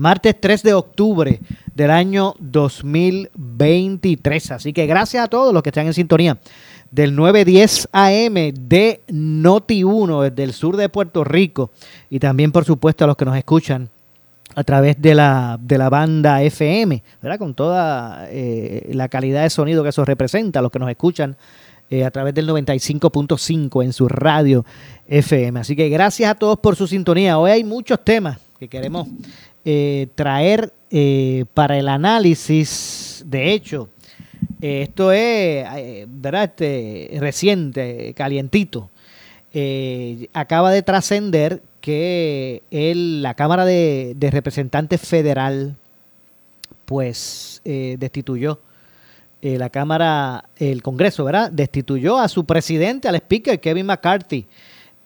martes 3 de octubre del año 2023. Así que gracias a todos los que están en sintonía del 910 AM de Noti1 desde el sur de Puerto Rico y también por supuesto a los que nos escuchan a través de la, de la banda FM, ¿verdad? Con toda eh, la calidad de sonido que eso representa, los que nos escuchan eh, a través del 95.5 en su radio FM. Así que gracias a todos por su sintonía. Hoy hay muchos temas que queremos eh, traer eh, para el análisis. De hecho, eh, esto es ¿verdad? Este, reciente, calientito. Acaba de trascender que el, la Cámara de, Representantes Federal pues destituyó la Cámara, el Congreso, ¿verdad? Destituyó a su presidente, al speaker Kevin McCarthy,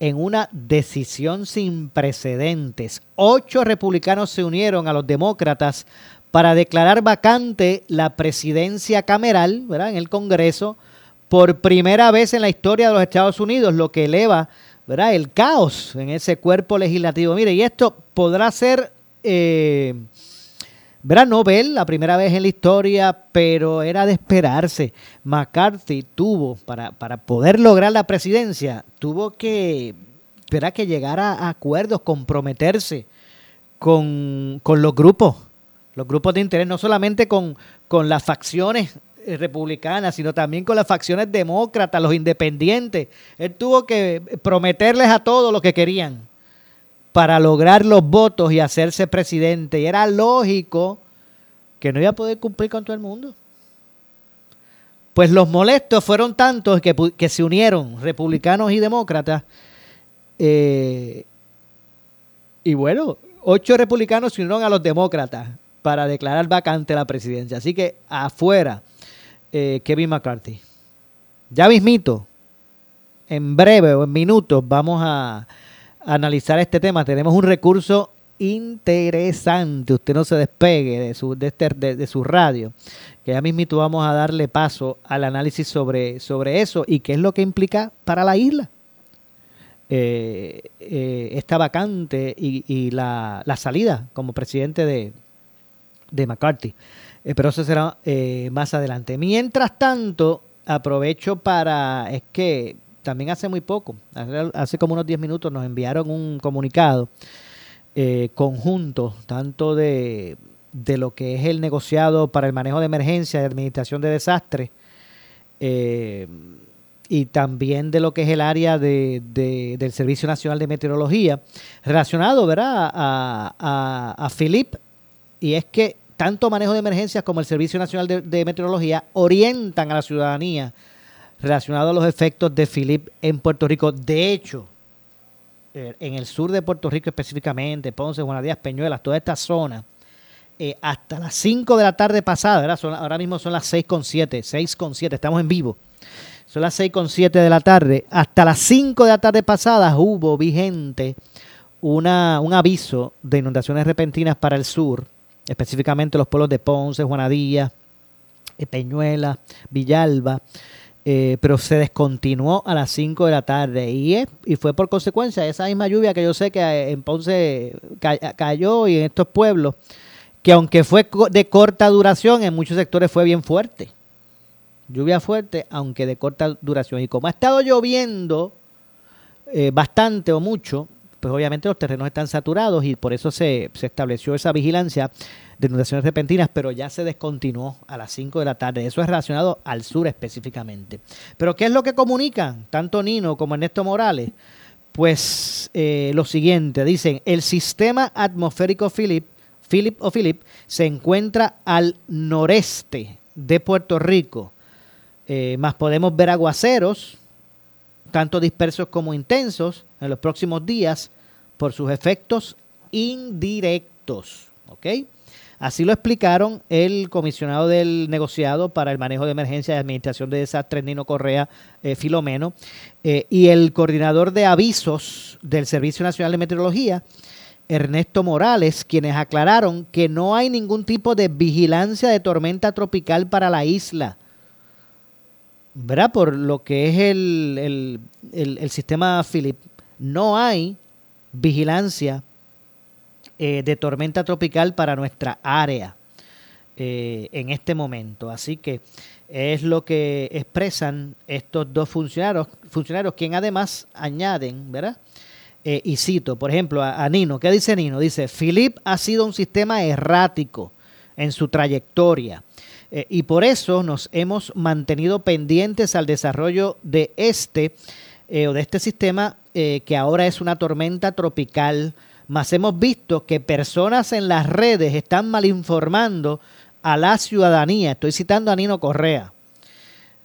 en una decisión sin precedentes. Ocho republicanos se unieron a los demócratas para declarar vacante la presidencia cameral, ¿verdad? En el Congreso, por primera vez en la historia de los Estados Unidos, lo que eleva, ¿verdad? El caos en ese cuerpo legislativo. Mire, y esto podrá ser... Eh, ¿verdad? Nobel, la primera vez en la historia, pero era de esperarse. McCarthy tuvo, para, para poder lograr la presidencia, tuvo que, que llegar a, a acuerdos, comprometerse con, con, los grupos, los grupos de interés, no solamente con, con las facciones eh, republicanas, sino también con las facciones demócratas, los independientes. Él tuvo que prometerles a todos lo que querían para lograr los votos y hacerse presidente. Y era lógico que no iba a poder cumplir con todo el mundo. Pues los molestos fueron tantos que, se unieron republicanos y demócratas. Eh, y bueno, ocho republicanos se unieron a los demócratas para declarar vacante la presidencia. Así que afuera, eh, Kevin McCarthy. Ya mismito, en breve o en minutos, vamos a analizar este tema. Tenemos un recurso interesante. Usted no se despegue de su, este, de, su radio. Que ya mismito vamos a darle paso al análisis sobre, sobre eso y qué es lo que implica para la isla. Eh, eh, esta vacante y, y la, la, salida como presidente de, de McCarthy. Eh, pero eso será más adelante. Mientras tanto, aprovecho para... Es que también hace muy poco, hace, como unos 10 minutos, nos enviaron un comunicado eh, conjunto, tanto de, lo que es el negociado para el manejo de emergencia y administración de desastres, eh, y también de lo que es el área de, de, del Servicio Nacional de Meteorología, relacionado ¿verdad? a, a, Philip, y es que tanto manejo de emergencias como el Servicio Nacional de Meteorología orientan a la ciudadanía relacionado a los efectos de Philip en Puerto Rico. De hecho, eh, en el sur de Puerto Rico específicamente, Ponce, Juanadías, Peñuelas, toda esta zona, eh, hasta las 5 de la tarde pasada, ahora mismo son las 6.7, 6.7, estamos en vivo. Son las 6.7 de la tarde. Hasta las 5 de la tarde pasada hubo vigente una, un aviso de inundaciones repentinas para el sur, específicamente los pueblos de Ponce, Juanadías, eh, Peñuelas, Villalba. Eh, pero se descontinuó a las 5 de la tarde y, fue por consecuencia esa misma lluvia que yo sé que en Ponce ca cayó y en estos pueblos, que aunque fue de corta duración, en muchos sectores fue bien fuerte. Lluvia fuerte, aunque de corta duración. Y como ha estado lloviendo eh, bastante o mucho, pues obviamente los terrenos están saturados y por eso se, se estableció esa vigilancia de inundaciones repentinas, pero ya se descontinuó a las 5 de la tarde. Eso es relacionado al sur específicamente. Pero ¿qué es lo que comunican tanto Nino como Ernesto Morales? Pues eh, lo siguiente, dicen, el sistema atmosférico Philip, Philip o Philip se encuentra al noreste de Puerto Rico, eh, más podemos ver aguaceros, tanto dispersos como intensos, en los próximos días por sus efectos indirectos. ¿Ok? Así lo explicaron el comisionado del negociado para el manejo de emergencia y administración de desastres, Nino Correa eh, Filomeno, eh, y el coordinador de avisos del Servicio Nacional de Meteorología, Ernesto Morales, quienes aclararon que no hay ningún tipo de vigilancia de tormenta tropical para la isla. ¿Verdad? Por lo que es el, el sistema Philip, no hay vigilancia eh, de tormenta tropical para nuestra área eh, en este momento. Así que es lo que expresan estos dos funcionarios, funcionarios quien además añaden, ¿verdad? Eh, y cito, por ejemplo, a, Nino. ¿Qué dice Nino? Dice, Philip ha sido un sistema errático en su trayectoria y por eso nos hemos mantenido pendientes al desarrollo de este o de este sistema que ahora es una tormenta tropical mas hemos visto que personas en las redes están malinformando a la ciudadanía. Estoy citando a Nino Correa.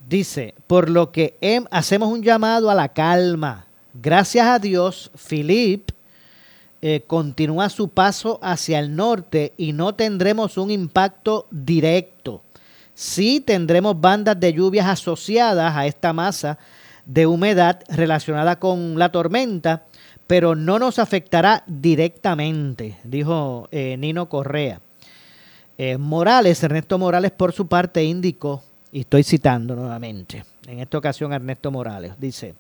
Dice, por lo que hacemos un llamado a la calma. Gracias a Dios, Philip eh, continúa su paso hacia el norte y no tendremos un impacto directo. Sí tendremos bandas de lluvias asociadas a esta masa de humedad relacionada con la tormenta, pero no nos afectará directamente, dijo eh, Nino Correa. Eh, Morales, Ernesto Morales, por su parte, indicó, y estoy citando nuevamente, en esta ocasión Ernesto Morales, dice,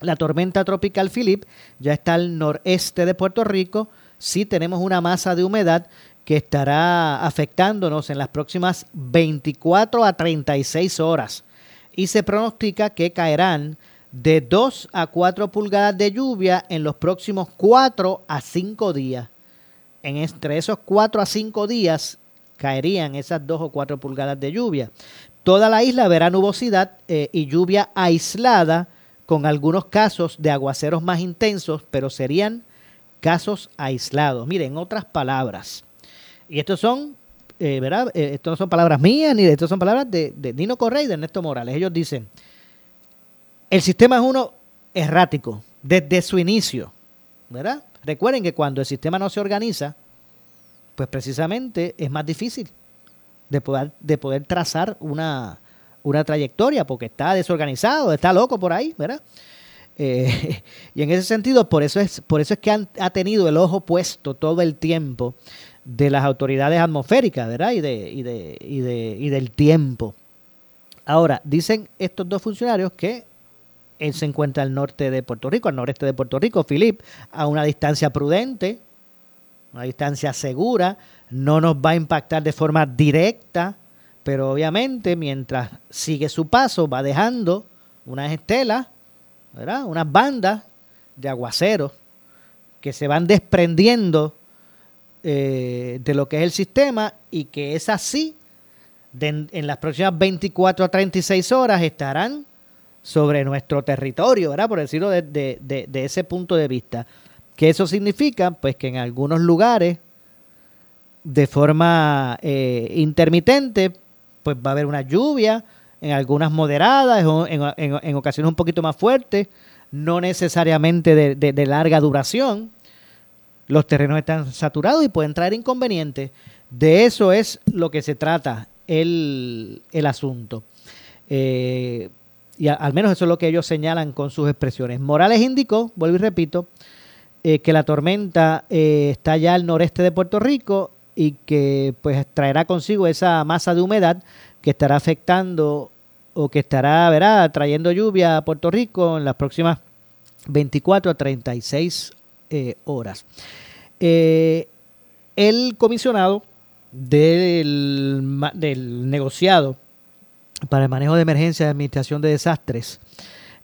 la tormenta tropical Philip ya está al noreste de Puerto Rico, sí tenemos una masa de humedad que estará afectándonos en las próximas 24 a 36 horas y se pronostica que caerán de 2 a 4 pulgadas de lluvia en los próximos 4 a 5 días. En entre esos 4 a 5 días caerían esas 2 o 4 pulgadas de lluvia. Toda la isla verá nubosidad eh, y lluvia aislada con algunos casos de aguaceros más intensos, pero serían casos aislados. Miren, otras palabras. Y estos son, eh, ¿verdad? Eh, no son palabras mías, ni de estos son palabras de, de Nino Correa y de Ernesto Morales. Ellos dicen, el sistema es uno errático desde su inicio, ¿verdad? Recuerden que cuando el sistema no se organiza, pues precisamente es más difícil de poder, de poder trazar una, trayectoria porque está desorganizado, está loco por ahí, ¿verdad? Eh, y en ese sentido, por eso es, por eso es que ha tenido el ojo puesto todo el tiempo de las autoridades atmosféricas, ¿verdad? Y, de, y, de, y, de, y del tiempo. Ahora, dicen estos dos funcionarios que él se encuentra al norte de Puerto Rico, al noreste de Puerto Rico, Philip, a una distancia prudente, una distancia segura, no nos va a impactar de forma directa, pero obviamente mientras sigue su paso va dejando unas estelas, ¿verdad? unas bandas de aguaceros que se van desprendiendo eh, de lo que es el sistema y que es así, en las próximas 24 a 36 horas estarán sobre nuestro territorio, ¿verdad? Por decirlo de, ese punto de vista. ¿Qué eso significa? Pues que en algunos lugares, de forma eh, intermitente, pues va a haber una lluvia, en algunas moderadas, en, en, ocasiones un poquito más fuertes, no necesariamente de, larga duración. Los terrenos están saturados y pueden traer inconvenientes. De eso es lo que se trata el, el asunto. Eh, y al menos eso es lo que ellos señalan con sus expresiones. Morales indicó, vuelvo y repito, eh, que la tormenta eh, está ya al noreste de Puerto Rico y que pues traerá consigo esa masa de humedad que estará afectando o que estará, verá, trayendo lluvia a Puerto Rico en las próximas 24 a 36 eh, horas. el comisionado del, del negociado para el manejo de emergencia y administración de desastres,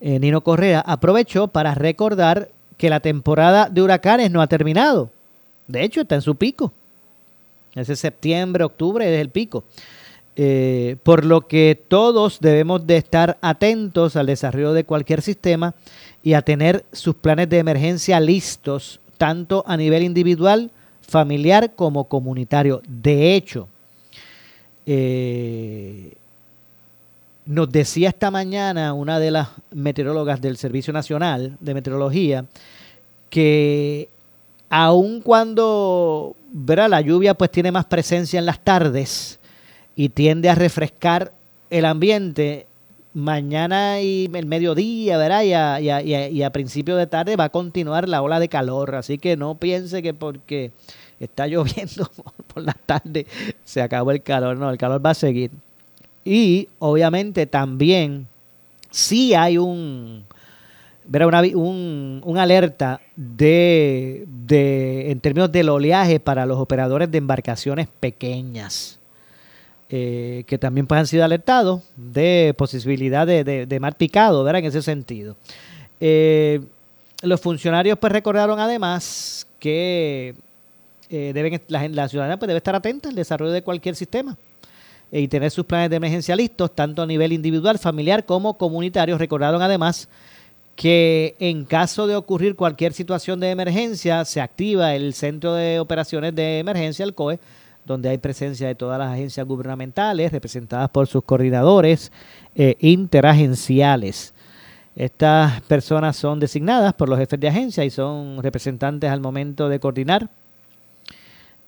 eh, Nino Correa, aprovechó para recordar que la temporada de huracanes no ha terminado. De hecho, está en su pico. Ese septiembre, octubre es el pico. Eh, por lo que todos debemos de estar atentos al desarrollo de cualquier sistema y a tener sus planes de emergencia listos, tanto a nivel individual, familiar como comunitario. De hecho, eh, nos decía esta mañana una de las meteorólogas del Servicio Nacional de Meteorología que aun cuando la lluvia pues tiene más presencia en las tardes y tiende a refrescar el ambiente, mañana y el mediodía, ¿verdad? Y a, y, a, principio de tarde va a continuar la ola de calor. Así que no piense que porque está lloviendo por la tarde se acabó el calor. No, el calor va a seguir. Y obviamente también sí hay un, una, un, un, alerta de, de, en términos del oleaje para los operadores de embarcaciones pequeñas. Eh, que también pues, han sido alertados de posibilidad de, de, mar picado, ¿verdad? En ese sentido. Eh, los funcionarios pues recordaron además que eh, deben, la, la, ciudadanía pues, debe estar atenta al desarrollo de cualquier sistema y tener sus planes de emergencia listos, tanto a nivel individual, familiar como comunitario. Recordaron además que en caso de ocurrir cualquier situación de emergencia, se activa el Centro de Operaciones de Emergencia, el COE, donde hay presencia de todas las agencias gubernamentales representadas por sus coordinadores eh, interagenciales. Estas personas son designadas por los jefes de agencia y son representantes al momento de coordinar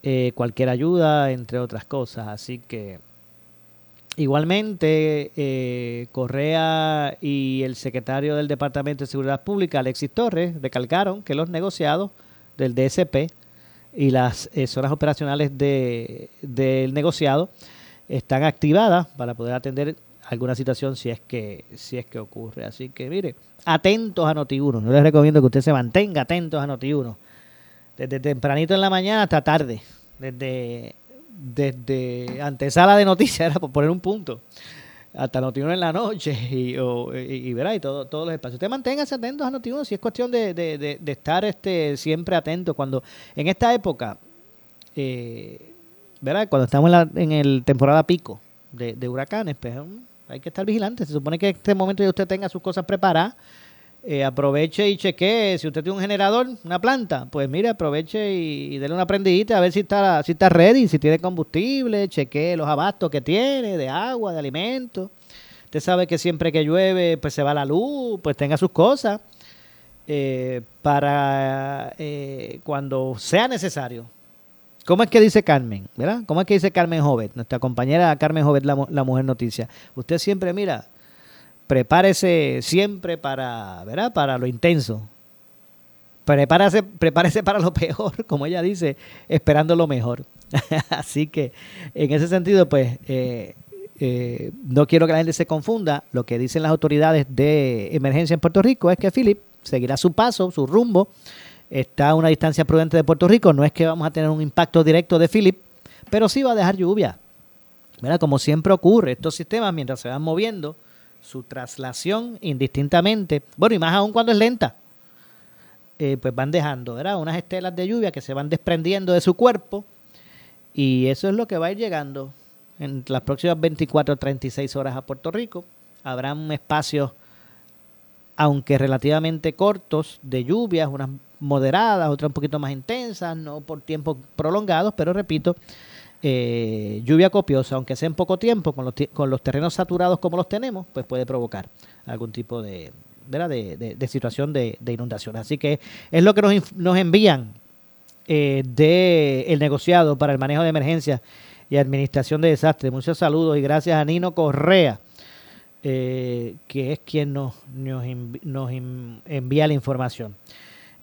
eh, cualquier ayuda, entre otras cosas. Así que igualmente eh, Correa y el secretario del Departamento de Seguridad Pública, Alexis Torres, recalcaron que los negociados del DSP y las eh, zonas operacionales de, del negociado están activadas para poder atender alguna situación si es que si es que ocurre. Así que mire, atentos a Noti1. Yo les recomiendo que usted se mantenga atentos a Noti1. Desde tempranito en la mañana hasta tarde. Desde, desde antesala de noticias, era por poner un punto hasta Notiuno en la noche y, y, verá, y todo, todos los espacios. Usted manténgase atentos a Notiuno si es cuestión de, de, estar este, siempre atentos. Cuando en esta época, eh. Cuando estamos en, la, en el temporada pico de, huracanes, pues hay que estar vigilantes. Se supone que en este momento ya usted tenga sus cosas preparadas eh, aproveche y chequee, si usted tiene un generador, una planta, pues mire, aproveche y, y, una prendidita a ver si está, si está ready, si tiene combustible, chequee los abastos que tiene de agua, de alimentos. Usted sabe que siempre que llueve, pues se va la luz, pues tenga sus cosas eh, para eh, cuando sea necesario. ¿Cómo es que dice Carmen? ¿Verdad? ¿Cómo es que dice Carmen Jovet? Nuestra compañera Carmen Jovet, la, la mujer noticia. Usted siempre, mira, prepárese siempre para, ¿verdad? Para lo intenso. Prepárese, prepárese para lo peor, como ella dice, esperando lo mejor. Así que en ese sentido, pues, eh, eh, no quiero que la gente se confunda. Lo que dicen las autoridades de emergencia en Puerto Rico es que Philip seguirá su paso, su rumbo. Está a una distancia prudente de Puerto Rico. No es que vamos a tener un impacto directo de Philip, pero sí va a dejar lluvia. ¿verdad? Como siempre ocurre, estos sistemas mientras se van moviendo, su traslación indistintamente, bueno, y más aún cuando es lenta, eh, pues van dejando, ¿verdad? Unas estelas de lluvia que se van desprendiendo de su cuerpo y eso es lo que va a ir llegando en las próximas 24 o 36 horas a Puerto Rico. Habrán espacios, aunque relativamente cortos, de lluvias, unas moderadas, otras un poquito más intensas, no por tiempos prolongados, pero repito, eh, lluvia copiosa, aunque sea en poco tiempo, con los, con los terrenos saturados como los tenemos, pues puede provocar algún tipo de, de, situación de, inundación. Así que es lo que nos, nos envían eh, del negociado para el manejo de emergencias y administración de desastres. Muchos saludos y gracias a Nino Correa, eh, que es quien nos, nos, nos envía la información.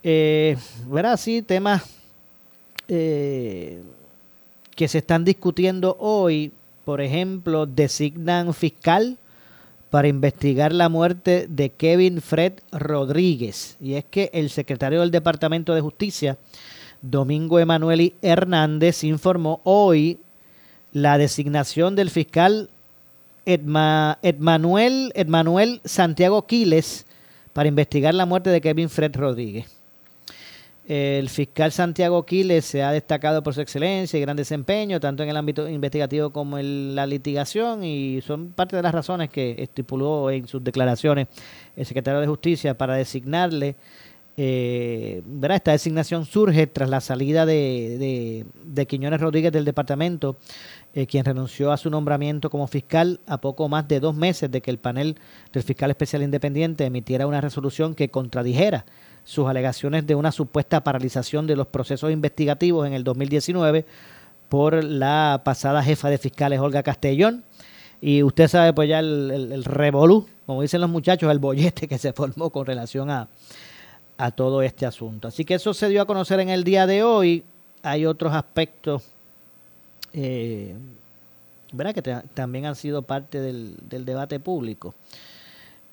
Eh, sí, temas eh, que se están discutiendo hoy, por ejemplo, designan fiscal para investigar la muerte de Kevin Fred Rodríguez. Y es que el secretario del Departamento de Justicia, Domingo Emanueli Hernández, informó hoy la designación del fiscal Edma, Edmanuel, Santiago Quiles para investigar la muerte de Kevin Fred Rodríguez. El fiscal Santiago Quiles se ha destacado por su excelencia y gran desempeño, tanto en el ámbito investigativo como en la litigación, y son parte de las razones que estipuló en sus declaraciones el secretario de Justicia para designarle. Eh, Esta designación surge tras la salida de, Quiñones Rodríguez del departamento, eh, quien renunció a su nombramiento como fiscal a poco más de dos meses de que el panel del fiscal especial independiente emitiera una resolución que contradijera sus alegaciones de una supuesta paralización de los procesos investigativos en el 2019 por la pasada jefa de fiscales Olga Castellón. Y usted sabe pues ya el, el, revolú, como dicen los muchachos, el bollete que se formó con relación a, a todo este asunto. Así que eso se dio a conocer en el día de hoy. Hay otros aspectos eh, ¿verdad? que también han sido parte del, del debate público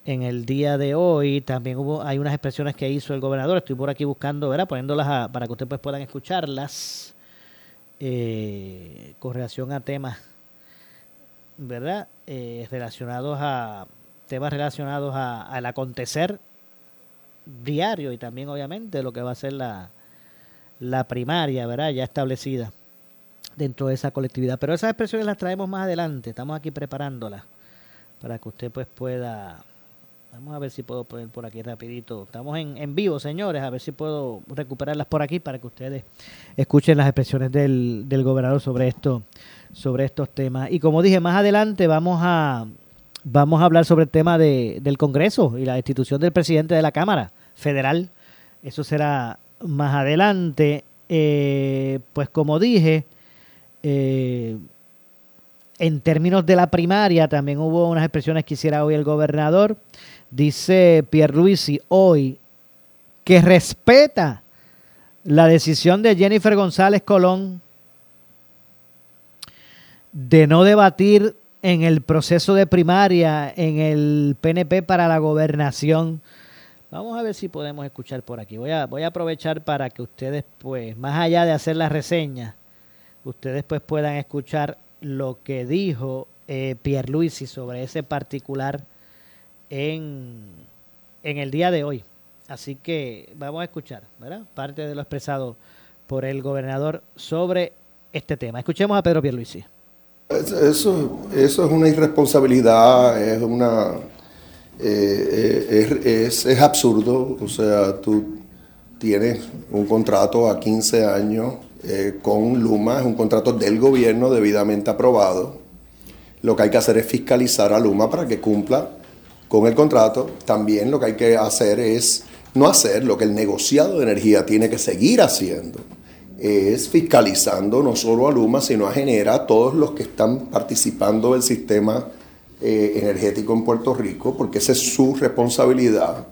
en el día de hoy. También hubo, hay unas expresiones que hizo el gobernador. Estoy por aquí buscando, ¿verdad? Poniéndolas para que ustedes pues, puedan escucharlas eh, con relación a temas, ¿verdad? Eh, relacionados a temas relacionados a, al acontecer diario y también obviamente lo que va a ser la, la primaria, ¿verdad? Ya establecida dentro de esa colectividad. Pero esas expresiones las traemos más adelante. Estamos aquí preparándolas para que usted pues pueda Vamos a ver si puedo poner por aquí rapidito. Estamos en, en vivo, señores. A ver si puedo recuperarlas por aquí para que ustedes escuchen las expresiones del, del gobernador sobre esto, sobre estos temas. Y como dije, más adelante vamos a vamos a hablar sobre el tema de, del Congreso y la institución del presidente de la Cámara Federal. Eso será más adelante. Eh, pues como dije, eh, en términos de la primaria, también hubo unas expresiones que hiciera hoy el gobernador. Dice Pierluisi hoy que respeta la decisión de Jennifer González Colón de no debatir en el proceso de primaria en el PNP para la gobernación. Vamos a ver si podemos escuchar por aquí. Voy a, voy a aprovechar para que ustedes, pues, más allá de hacer la reseña, ustedes pues puedan escuchar lo que dijo eh, Pierluisi sobre ese particular en, el día de hoy. Así que vamos a escuchar, ¿verdad? Parte de lo expresado por el gobernador sobre este tema. Escuchemos a Pedro Pierluisi. Eso, eso es una irresponsabilidad, es una eh, es, es, absurdo. O sea, tú tienes un contrato a 15 años eh, con Luma, es un contrato del gobierno debidamente aprobado. Lo que hay que hacer es fiscalizar a Luma para que cumpla con el contrato. También lo que hay que hacer es no hacer lo que el negociado de energía tiene que seguir haciendo, es fiscalizando no solo a Luma, sino a Genera, a todos los que están participando del sistema eh, energético en Puerto Rico, porque esa es su responsabilidad.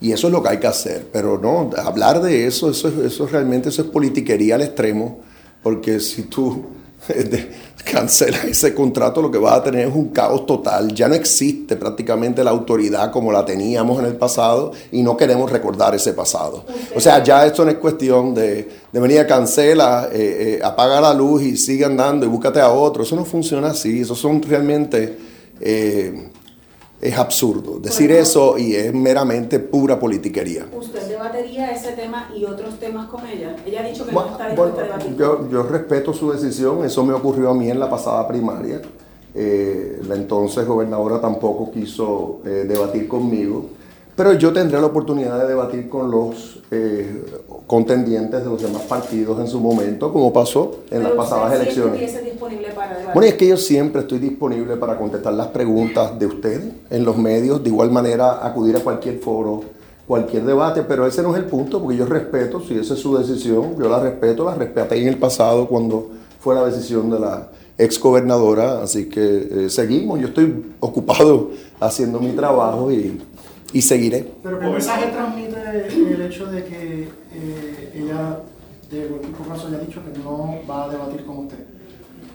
Y eso es lo que hay que hacer. Pero no, hablar de eso, eso, eso realmente eso es politiquería al extremo, porque si tú cancelas ese contrato, lo que vas a tener es un caos total. Ya no existe prácticamente la autoridad como la teníamos en el pasado y no queremos recordar ese pasado. O sea, ya esto no es cuestión de, de venir a cancela, eh, eh, apaga la luz y sigue andando y búscate a otro. Eso no funciona así. Eso son realmente... Eh, es absurdo decir eso y es meramente pura politiquería. ¿Usted debatería ese tema y otros temas con ella? Ella ha dicho que no está dispuesta a debatir. Yo, yo, respeto su decisión, eso me ocurrió a mí en la pasada primaria. Eh, la entonces gobernadora tampoco quiso eh, debatir conmigo, pero yo tendré la oportunidad de debatir con los eh, contendientes de los demás partidos en su momento, como pasó en las pasadas elecciones. para? Bueno, es que yo siempre estoy disponible para contestar las preguntas de ustedes en los medios, de igual manera acudir a cualquier foro, cualquier debate, pero ese no es el punto, porque yo respeto, si esa es su decisión, yo la respeto, la respeté en el pasado cuando fue la decisión de la ex gobernadora, así que eh, seguimos, yo estoy ocupado haciendo mi trabajo y, y seguiré. Pero ¿qué mensaje transmite el hecho de que eh, ella de cualquier caso haya dicho que no va a debatir con usted?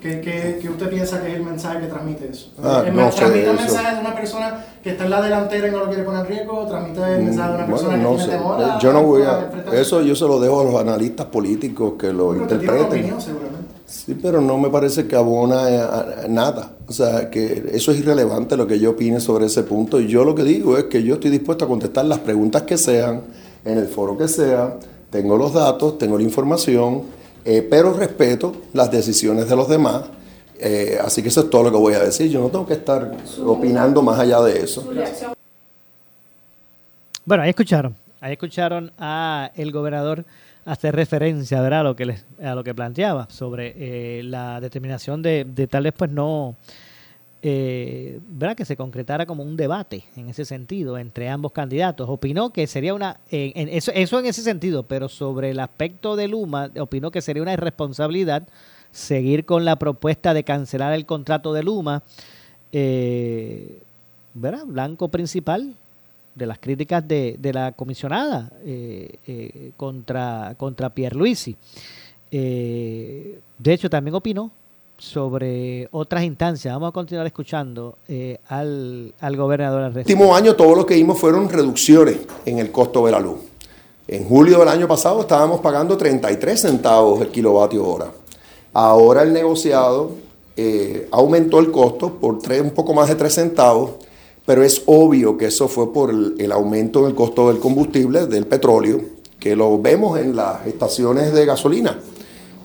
¿Qué, qué, qué usted piensa que es el mensaje que transmite eso? Ah, ¿El no ¿Transmite sé, el eso. mensaje de una persona que está en la delantera y no lo quiere poner en riesgo? ¿Transmite el mensaje de una Mm, persona bueno, no que sé. tiene temor? Eh, Yo no voy a Eso yo se lo dejo a los analistas políticos que lo Pero usted tiene una interpreten. opinión, seguramente. Sí, pero no me parece que abona a- nada. O sea, que eso es irrelevante lo que yo opine sobre ese punto. Y yo lo que digo es que yo estoy dispuesto a contestar las preguntas que sean, en el foro que sea, tengo los datos, tengo la información, eh, pero respeto las decisiones de los demás. Eh, así que eso es todo lo que voy a decir. Yo no tengo que estar opinando más allá de eso. Bueno, ahí escucharon. Ahí escucharon a el gobernador hacer referencia a lo que les, a lo que planteaba sobre eh, la determinación de, de tal vez pues no eh, ¿verdad? que se concretara como un debate en ese sentido entre ambos candidatos. Opinó que sería una, en, eso, eso en ese sentido, pero sobre el aspecto de Luma, opinó que sería una irresponsabilidad seguir con la propuesta de cancelar el contrato de Luma, eh, ¿verdad? Blanco principal de las críticas de, de la comisionada eh, eh, contra, contra Pierluisi. Eh, de hecho, también opinó sobre otras instancias. Vamos a continuar escuchando eh, al, al, gobernador. El último año todo lo que vimos fueron reducciones en el costo de la luz. En julio del año pasado estábamos pagando 33 centavos el kilovatio hora. Ahora el negociado aumentó el costo por tres, un poco más de 3 centavos, pero es obvio que eso fue por el, el aumento del costo del combustible, del petróleo, que lo vemos en las estaciones de gasolina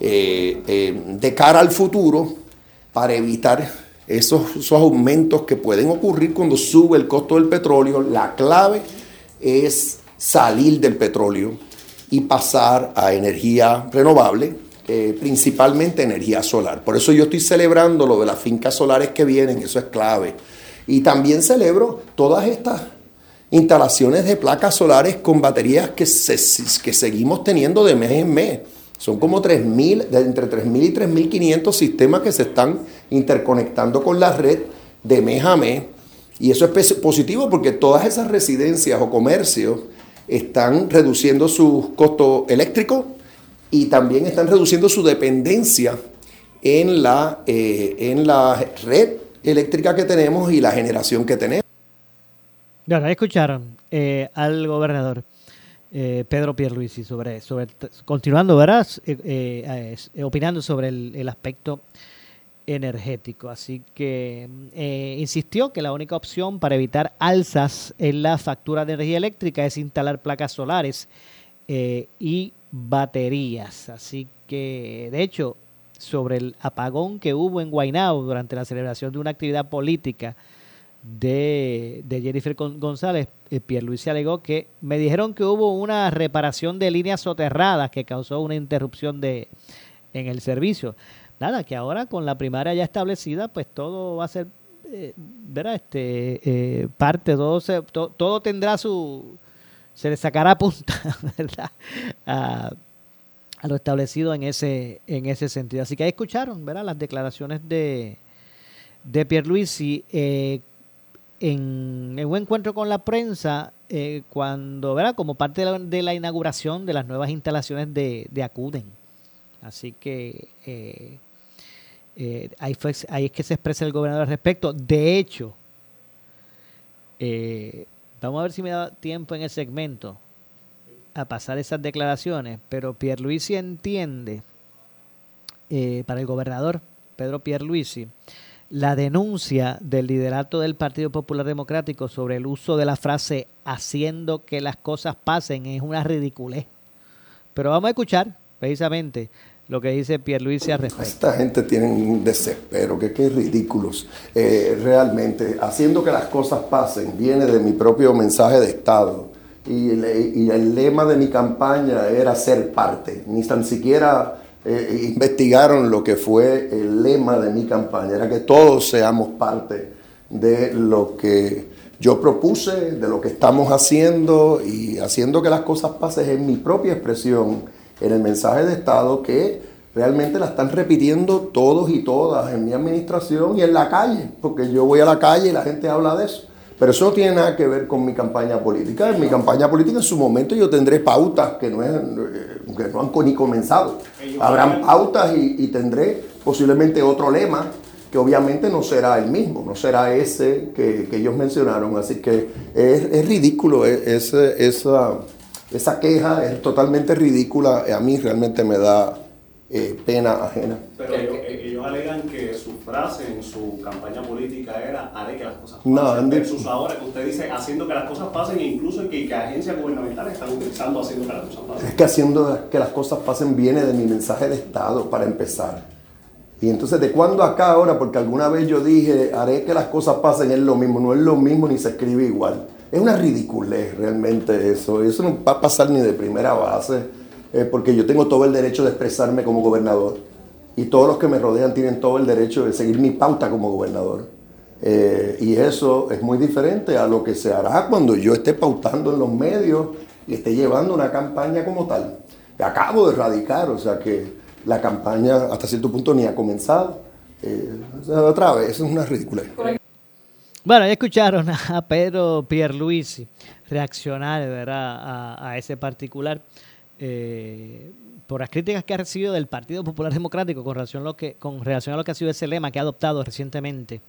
eh, eh, de cara al futuro para evitar esos, esos, aumentos que pueden ocurrir cuando sube el costo del petróleo. La clave es salir del petróleo y pasar a energía renovable, eh, principalmente energía solar. Por eso yo estoy celebrando lo de las fincas solares que vienen, eso es clave. Y también celebro todas estas instalaciones de placas solares con baterías que, que seguimos teniendo de mes en mes. Son como 3.000, de entre 3.000 y 3.500 sistemas que se están interconectando con la red de mes a mes. Y eso es positivo porque todas esas residencias o comercios están reduciendo sus costos eléctricos y también están reduciendo su dependencia en la, eh, en la red eléctrica que tenemos y la generación que tenemos. Bueno, escucharon eh, al gobernador eh, Pedro Pierluisi sobre, sobre continuando, verás, eh, eh, opinando sobre el, el, aspecto energético. Así que insistió que la única opción para evitar alzas en la factura de energía eléctrica es instalar placas solares y baterías. Así que, de hecho, sobre el apagón que hubo en Guaynabo durante la celebración de una actividad política, de, de Jennifer González, eh, Pierluisi alegó que me dijeron que hubo una reparación de líneas soterradas que causó una interrupción de, en el servicio. Nada, que ahora con la primaria ya establecida, pues todo va a ser, eh, ¿verdad? Este, eh, parte, todo, se, to, todo tendrá su, se le sacará punta, ¿verdad? A, a, lo establecido en ese, en ese sentido. Así que ahí escucharon, ¿verdad? Las declaraciones de, de Pierluisi. Eh, en, un encuentro con la prensa eh, cuando, ¿verdad? Como parte de la, de la, inauguración de las nuevas instalaciones de, de Acuden. Así que eh, eh, ahí, fue, ahí es que se expresa el gobernador al respecto. De hecho, vamos a ver si me da tiempo en el segmento a pasar esas declaraciones, pero Pierluisi entiende, eh, para el gobernador Pedro Pierluisi, la denuncia del liderato del Partido Popular Democrático sobre el uso de la frase haciendo que las cosas pasen es una ridiculez. Pero vamos a escuchar precisamente lo que dice Pierluisi al respecto. Esta gente tiene un desespero, que qué ridículos. Eh, realmente, haciendo que las cosas pasen, viene de mi propio mensaje de Estado. Y, el lema de mi campaña era ser parte, ni tan siquiera eh, investigaron lo que fue el lema de mi campaña, era que todos seamos parte de lo que yo propuse, de lo que estamos haciendo y haciendo que las cosas pasen en mi propia expresión, en el mensaje de Estado que realmente la están repitiendo todos y todas en mi administración y en la calle, porque yo voy a la calle y la gente habla de eso. Pero eso no tiene nada que ver con mi campaña política. En mi campaña política en su momento yo tendré pautas que no, es, que no han ni comenzado. Habrán pautas y, y, tendré posiblemente otro lema que obviamente no será el mismo, no será ese que, que ellos mencionaron. Así que es, es ridículo, es, esa, esa queja es totalmente ridícula. A mí realmente me da eh, pena ajena. Pero ellos, ellos alegan que su frase en su campaña política era haré que las cosas pasen. No, versus ahora que usted dice haciendo que las cosas pasen incluso que, que agencias gubernamentales están utilizando haciendo que las cosas pasen. Es que haciendo que las cosas pasen viene de mi mensaje de Estado para empezar. Y entonces, ¿de cuándo acá ahora? Porque alguna vez yo dije, haré que las cosas pasen, es lo mismo, no es lo mismo ni se escribe igual. Es una ridiculez realmente eso. Eso no va a pasar ni de primera base, eh, porque yo tengo todo el derecho de expresarme como gobernador. Y todos los que me rodean tienen todo el derecho de seguir mi pauta como gobernador. Eh, y eso es muy diferente a lo que se hará cuando yo esté pautando en los medios y esté llevando una campaña como tal. acabo de erradicar, o sea que la campaña hasta cierto punto ni ha comenzado. Eh, otra vez, es una ridícula. Bueno, ya escucharon a Pedro Pierluisi reaccionar ¿verdad? A, a ese particular eh, por las críticas que ha recibido del Partido Popular Democrático con relación a lo que, con relación a lo que ha sido ese lema que ha adoptado recientemente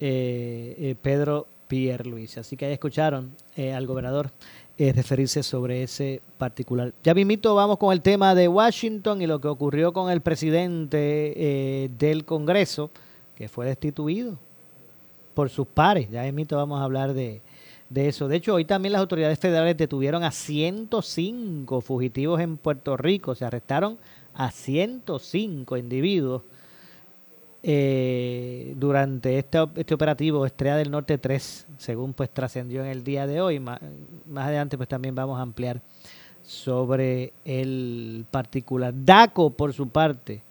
eh, eh, Pedro Pierluisi. Así que ya escucharon al gobernador referirse sobre ese particular. Ya mismito vamos con el tema de Washington y lo que ocurrió con el presidente del Congreso, que fue destituido por sus pares. Ya mismito vamos a hablar de, eso. De hecho, hoy también las autoridades federales detuvieron a 105 fugitivos en Puerto Rico. Se arrestaron a 105 individuos eh, durante este, este, operativo Estrella del Norte 3, según pues trascendió en el día de hoy. Más, más adelante pues también vamos a ampliar sobre el particular. DACO, por su parte,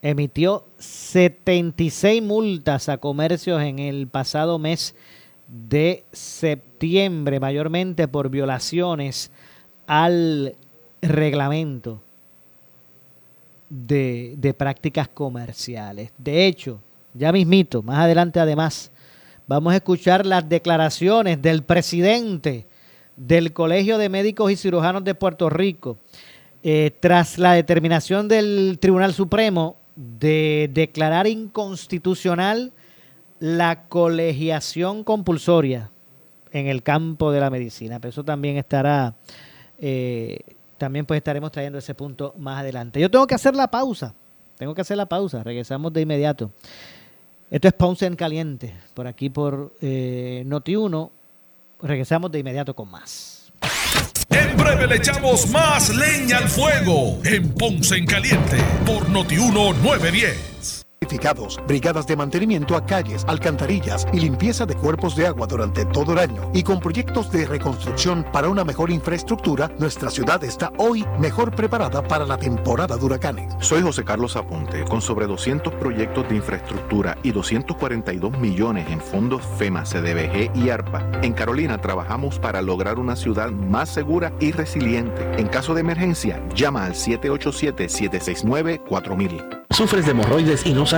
emitió 76 multas a comercios en el pasado mes de septiembre, mayormente por violaciones al reglamento de, de, prácticas comerciales. De hecho, ya mismito, más adelante además, vamos a escuchar las declaraciones del presidente del Colegio de Médicos y Cirujanos de Puerto Rico, eh, tras la determinación del Tribunal Supremo de declarar inconstitucional la colegiación compulsoria en el campo de la medicina. Eso también estará, eh, también pues estaremos trayendo ese punto más adelante. Yo tengo que hacer la pausa, tengo que hacer la pausa, regresamos de inmediato. Esto es Ponce en Caliente, por aquí por eh, Noti1. Regresamos de inmediato con más. En breve le echamos más leña al fuego en Ponce en Caliente por Notiuno 910 brigadas de mantenimiento a calles, alcantarillas y limpieza de cuerpos de agua durante todo el año. Y con proyectos de reconstrucción para una mejor infraestructura, nuestra ciudad está hoy mejor preparada para la temporada de huracanes. Soy José Carlos Aponte, con sobre 200 proyectos de infraestructura y 242 millones en fondos FEMA, CDBG y ARPA. En Carolina trabajamos para lograr una ciudad más segura y resiliente. En caso de emergencia, llama al 787-769-4000. ¿Sufres de hemorroides y no sabes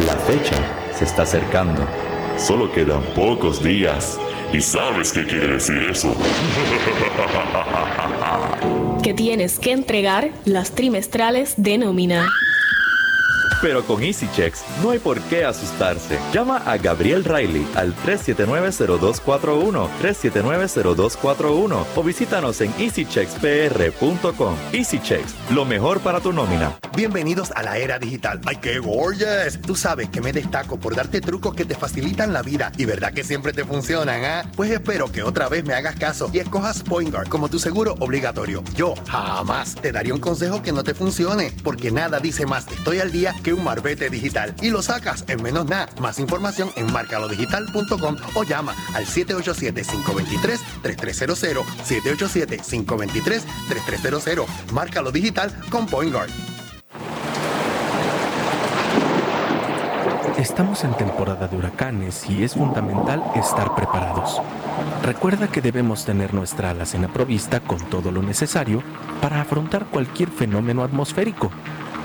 La fecha se está acercando. Solo quedan pocos días. ¿Y sabes qué quiere decir eso? que tienes que entregar las trimestrales de nómina. Pero con EasyChecks no hay por qué asustarse. Llama a Gabriel Riley al 379-0241, 379-0241 o visítanos en easycheckspr.com. EasyChecks, lo mejor para tu nómina. Bienvenidos a la era digital. ¡Ay, qué gorgeous! Tú sabes que me destaco por darte trucos que te facilitan la vida y verdad que siempre te funcionan, ¿ah? Pues espero que otra vez me hagas caso y escojas PointGuard como tu seguro obligatorio. Yo jamás te daría un consejo que no te funcione, porque nada dice más estoy al día que un marbete digital y lo sacas en menos nada. Más información en marcalodigital.com o llama al 787-523-3300. 787-523-3300. Márcalo digital con Point Guard. Estamos en temporada de huracanes y es fundamental estar preparados. Recuerda que debemos tener nuestra alacena provista con todo lo necesario para afrontar cualquier fenómeno atmosférico.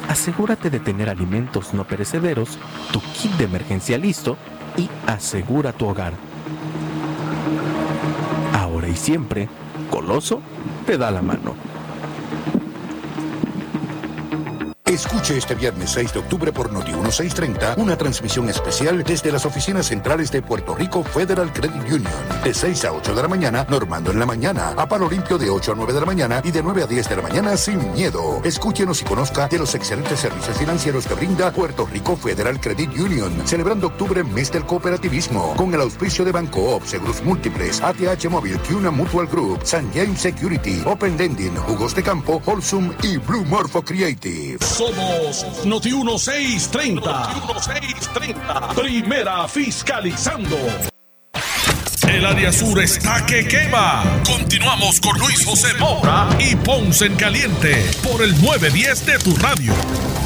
Asegúrate de tener alimentos no perecederos, tu kit de emergencia listo y asegura tu hogar. Ahora y siempre, Coloso te da la mano. Escuche este viernes 6 de octubre por Noti 1630 una transmisión especial desde las oficinas centrales de Puerto Rico Federal Credit Union. De 6 a 8 de la mañana, Normando en la mañana, a palo limpio de 8 a 9 de la mañana y de 9 a 10 de la mañana sin miedo. Escúchenos y conozca de los excelentes servicios financieros que brinda Puerto Rico Federal Credit Union, celebrando octubre mes del cooperativismo, con el auspicio de Banco Op, Seguros Múltiples, ATH Móvil, Cuna Mutual Group, San James Security, Open Lending, Jugos de Campo, Holsum y Blue Morpho Creative. Somos Noti 1630. Noti 1630. Primera fiscalizando. El área sur está que quema. Continuamos con Luis José Moura y Ponce en Caliente por el 910 de tu radio.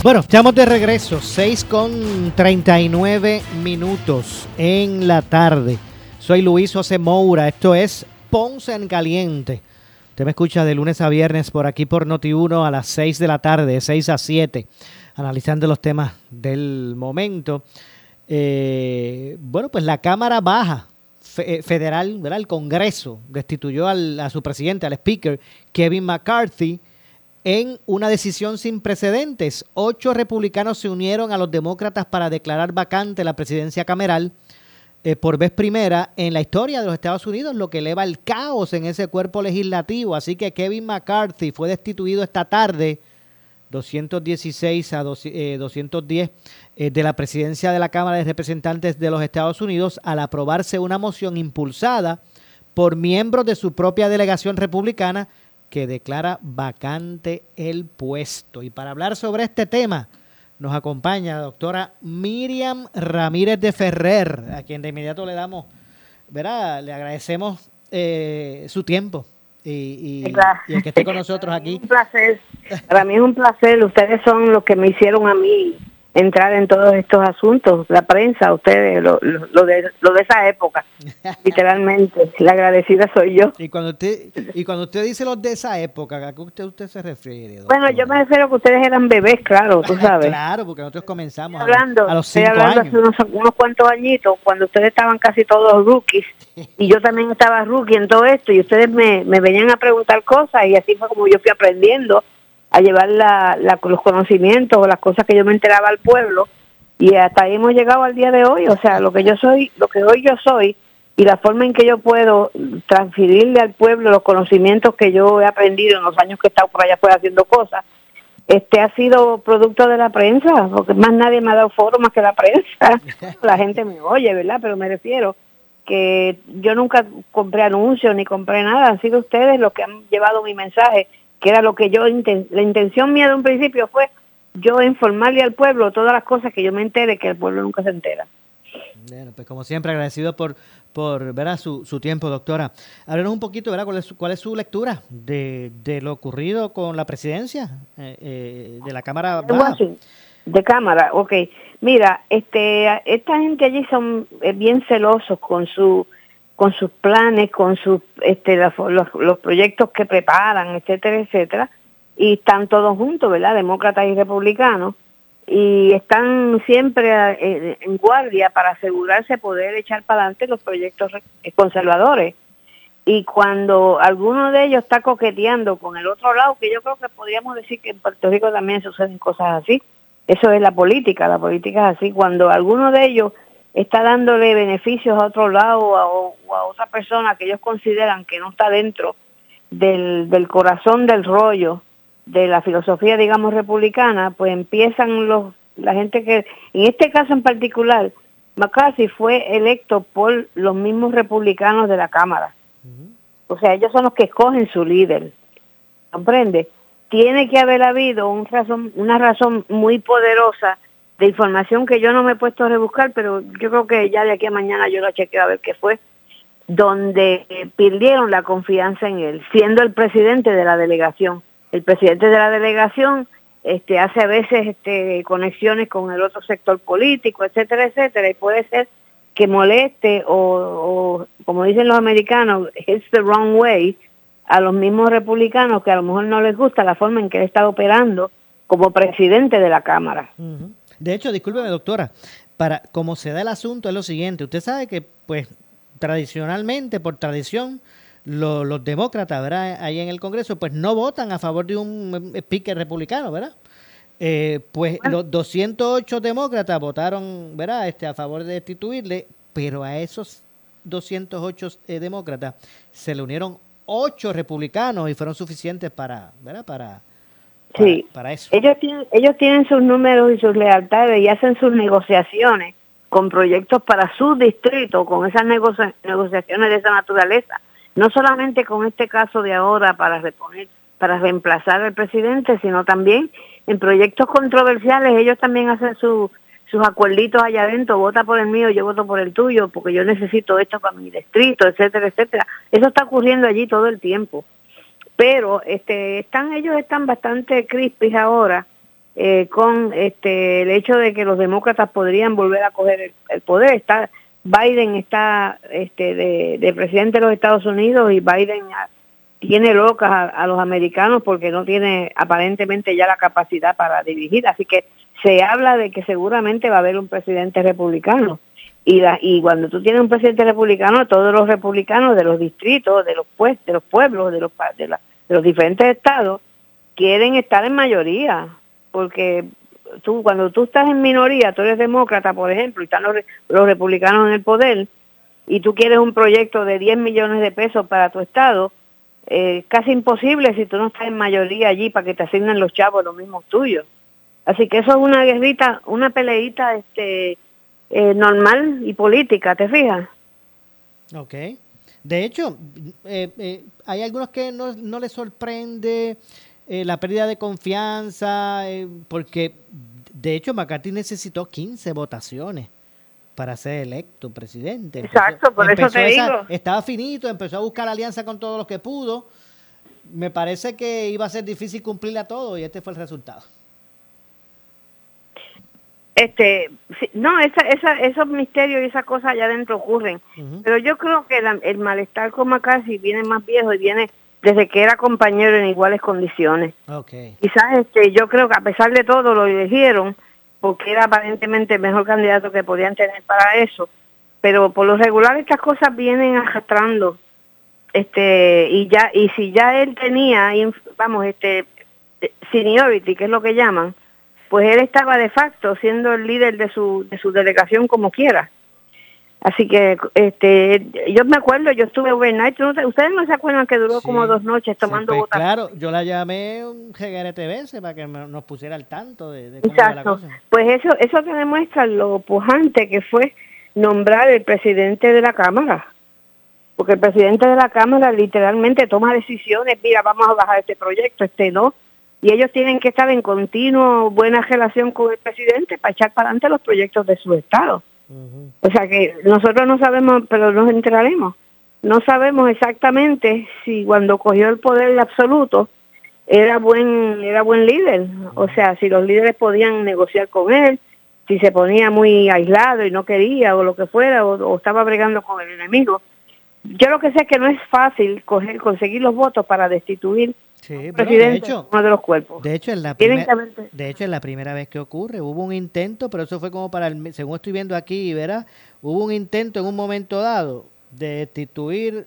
Bueno, estamos de regreso, 6 con 39 minutos en la tarde. Soy Luis José Moura, esto es Ponce en Caliente. Usted me escucha de lunes a viernes por aquí por Noti1 a las 6 de la tarde, de 6 a 7, analizando los temas del momento. Eh, bueno, pues la Cámara Baja fe- Federal, ¿verdad? el Congreso, destituyó a su presidente, al speaker, Kevin McCarthy, en una decisión sin precedentes. Ocho republicanos se unieron a los demócratas para declarar vacante la presidencia cameral eh, por vez primera en la historia de los Estados Unidos, lo que eleva el caos en ese cuerpo legislativo. Así que Kevin McCarthy fue destituido esta tarde, 216 a 200, eh, 210, eh, de la presidencia de la Cámara de Representantes de los Estados Unidos al aprobarse una moción impulsada por miembros de su propia delegación republicana que declara vacante el puesto. Y para hablar sobre este tema, nos acompaña la doctora Miriam Ramírez de Ferrer, a quien de inmediato le damos, ¿verdad? Le agradecemos eh, su tiempo y, y- y el que esté con nosotros aquí. Un placer. Para mí es un placer. Ustedes son los que me hicieron a mí entrar en todos estos asuntos. La prensa, ustedes, lo, lo- lo de, lo de esa época, literalmente. La agradecida soy yo. Y cuando usted y cuando usted dice los de esa época, ¿a qué usted, usted se refiere? Bueno, yo me refiero que ustedes eran bebés, claro, tú sabes. Claro, porque nosotros comenzamos a, hablando, a los estoy cinco hablando años. hace unos, unos cuantos añitos, cuando ustedes estaban casi todos rookies, y yo también estaba rookie en todo esto, y ustedes me, me venían a preguntar cosas, y así fue como yo fui aprendiendo a llevar la, la- los conocimientos o las cosas que yo me enteraba al pueblo, y hasta ahí hemos llegado al día de hoy, o sea, lo que yo soy, lo que hoy yo soy, y la forma en que yo puedo transferirle al pueblo los conocimientos que yo he aprendido en los años que he estado por allá afuera haciendo cosas, este ha sido producto de la prensa, porque más nadie me ha dado foro más que la prensa. La gente me oye, ¿verdad? Pero me refiero que yo nunca compré anuncios ni compré nada, han sido ustedes los que han llevado mi mensaje, que era lo que yo, inten- la intención mía de un principio fue yo informarle al pueblo todas las cosas que yo me entere que el pueblo nunca se entera. Bueno, pues como siempre, agradecido por, por ¿verdad? Su, su tiempo, doctora. Háblenos un poquito, ¿verdad? ¿Cuál es, su- cuál es su lectura de, de lo ocurrido con la presidencia eh, eh, de la Cámara Baja? De cámara, ok. Mira, este, esta gente allí son eh, bien celosos con su, con sus planes, con sus, este, los, los proyectos que preparan, etcétera, etcétera, y están todos juntos, ¿verdad? Demócratas y republicanos, y están siempre eh, en guardia para asegurarse poder echar para adelante los proyectos eh, conservadores. Y cuando alguno de ellos está coqueteando con el otro lado, que yo creo que podríamos decir que en Puerto Rico también suceden cosas así, eso es la política, la política es así, cuando alguno de ellos está dándole beneficios a otro lado o a, o a otra persona que ellos consideran que no está dentro del, del corazón del rollo de la filosofía, digamos, republicana, pues empiezan los la gente que, en este caso en particular, McCarthy fue electo por los mismos republicanos de la Cámara. O sea, ellos son los que escogen su líder. ¿Comprende? Tiene que haber habido un razón, una razón muy poderosa de información que yo no me he puesto a rebuscar, pero yo creo que ya de aquí a mañana yo la chequeo a ver qué fue, donde perdieron la confianza en él, siendo el presidente de la delegación. El presidente de la delegación este, hace a veces este, conexiones con el otro sector político, etcétera, etcétera, y puede ser que moleste o como dicen los americanos, it's the wrong way a los mismos republicanos que a lo mejor no les gusta la forma en que él está operando como presidente de la Cámara. De hecho, discúlpeme, doctora, para como se da el asunto es lo siguiente, usted sabe que pues tradicionalmente, por tradición, los demócratas, ¿verdad? Ahí en el Congreso, pues no votan a favor de un speaker republicano, ¿verdad? Eh, pues los 208 demócratas votaron, ¿verdad? Este, a favor de destituirle, pero a esos 208 eh, demócratas se le unieron ocho republicanos y fueron suficientes para, ¿verdad? Para, sí. para eso. Ellos tienen, ellos tienen sus números y sus lealtades y hacen sus negociaciones con proyectos para su distrito, con esas negociaciones de esa naturaleza. No solamente con este caso de ahora para reponer, para reemplazar al presidente, sino también en proyectos controversiales. Ellos también hacen sus acuerditos allá adentro, vota por el mío, yo voto por el tuyo, porque yo necesito esto para mi distrito, etcétera, etcétera. Eso está ocurriendo allí todo el tiempo. Pero este, están ellos están bastante crispis ahora eh, con este el hecho de que los demócratas podrían volver a coger el, poder. Está Biden está este de, presidente de los Estados Unidos y Biden tiene locas a, los americanos porque no tiene aparentemente ya la capacidad para dirigir. Así que se habla de que seguramente va a haber un presidente republicano. Y, y cuando tú tienes un presidente republicano, todos los republicanos de los distritos, de los, pues, de los pueblos, de los, de, de los diferentes estados, quieren estar en mayoría porque tú cuando tú estás en minoría, tú eres demócrata, por ejemplo, y están los, republicanos en el poder, y tú quieres un proyecto de 10 millones de pesos para tu estado, eh, casi imposible si tú no estás en mayoría allí para que te asignen los chavos los mismos tuyos. Así que eso es una guerrita, una peleita este, eh, normal y política, ¿te fijas? Ok. De hecho, eh, eh, hay algunos que no, no les sorprende eh, la pérdida de confianza, porque de hecho McCarthy necesitó 15 votaciones para ser electo presidente. Exacto, por eso te digo. Estaba finito, empezó a buscar alianza con todos los que pudo. Me parece que iba a ser difícil cumplirle a todo y este fue el resultado. Este, no, esa, esa, esos misterios y esas cosas allá adentro ocurren. Pero yo creo que el malestar con McCarthy viene más viejo y viene desde que era compañero en iguales condiciones. Okay. Quizás este, yo creo que a pesar de todo lo eligieron porque era aparentemente el mejor candidato que podían tener para eso, pero por lo regular estas cosas vienen arrastrando este y ya y si ya él tenía vamos este seniority que es lo que llaman pues él estaba de facto siendo el líder de su de su delegación como quiera Así que este, yo me acuerdo, yo estuve overnight, ustedes no se acuerdan que duró como dos noches tomando pues, Claro, yo la llamé un GRTBS para que nos pusiera al tanto de, cómo Exacto. la cosa. Pues eso, eso te demuestra lo pujante que fue nombrar el presidente de la Cámara. Porque el presidente de la Cámara literalmente toma decisiones, mira, vamos a bajar este proyecto, este no. Y ellos tienen que estar en continuo buena relación con el presidente para echar para adelante los proyectos de su Estado. O sea que nosotros no sabemos, pero nos enteraremos. No sabemos exactamente si cuando cogió el poder absoluto era buen era buen líder, o sea, si los líderes podían negociar con él, si se ponía muy aislado y no quería o lo que fuera o, estaba bregando con el enemigo. Yo lo que sé es que no es fácil coger, conseguir los votos para destituir Sí, de hecho, uno de los cuerpos. De hecho, en la de hecho, en la primera vez que ocurre, hubo un intento, pero eso fue como para el, según estoy viendo aquí, verá, hubo un intento en un momento dado de destituir